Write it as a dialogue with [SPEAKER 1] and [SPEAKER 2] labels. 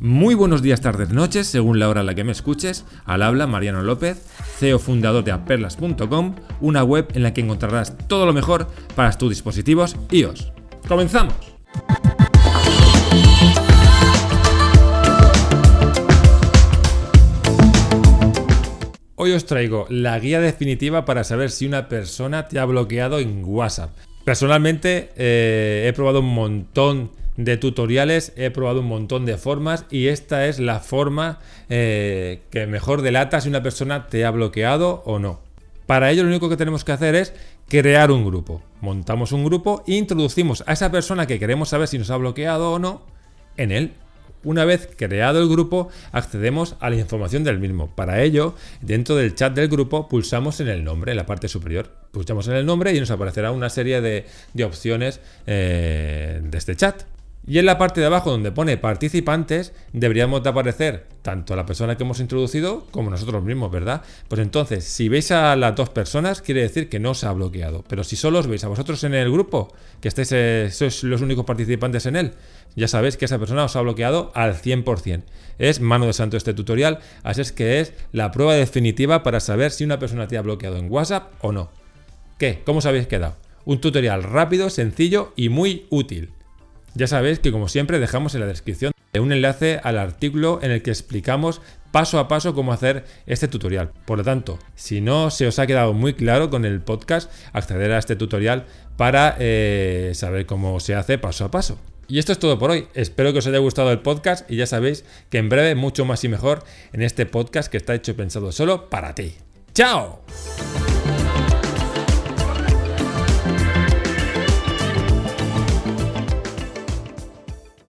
[SPEAKER 1] Muy buenos días, tardes, noches, según la hora en la que me escuches. Al habla Mariano López, CEO fundador de aperlas.com, una web en la que encontrarás todo lo mejor para tus dispositivos iOS. ¡Comenzamos! Hoy os traigo la guía definitiva para saber si una persona te ha bloqueado en WhatsApp. Personalmente eh, he probado un montón de tutoriales, he probado un montón de formas y esta es la forma eh, que mejor delata si una persona te ha bloqueado o no. Para ello lo único que tenemos que hacer es crear un grupo. Montamos un grupo e introducimos a esa persona que queremos saber si nos ha bloqueado o no en él. Una vez creado el grupo, accedemos a la información del mismo. Para ello, dentro del chat del grupo, pulsamos en el nombre, en la parte superior. Pulsamos en el nombre y nos aparecerá una serie de, opciones eh, de este chat. Y en la parte de abajo donde pone participantes deberíamos de aparecer tanto la persona que hemos introducido como nosotros mismos, ¿verdad? Pues entonces, si veis a las dos personas, quiere decir que no se ha bloqueado. Pero si solo os veis a vosotros en el grupo, que estéis, eh, sois los únicos participantes en él, ya sabéis que esa persona os ha bloqueado al 100%. Es mano de santo este tutorial, así es que es la prueba definitiva para saber si una persona te ha bloqueado en WhatsApp o no. ¿Qué? ¿Cómo os habéis quedado? Un tutorial rápido, sencillo y muy útil. Ya sabéis que como siempre dejamos en la descripción un enlace al artículo en el que explicamos paso a paso cómo hacer este tutorial. Por lo tanto, si no se os ha quedado muy claro con el podcast, acceder a este tutorial para eh, saber cómo se hace paso a paso. Y esto es todo por hoy. Espero que os haya gustado el podcast y ya sabéis que en breve mucho más y mejor en este podcast que está hecho y pensado solo para ti. ¡Chao!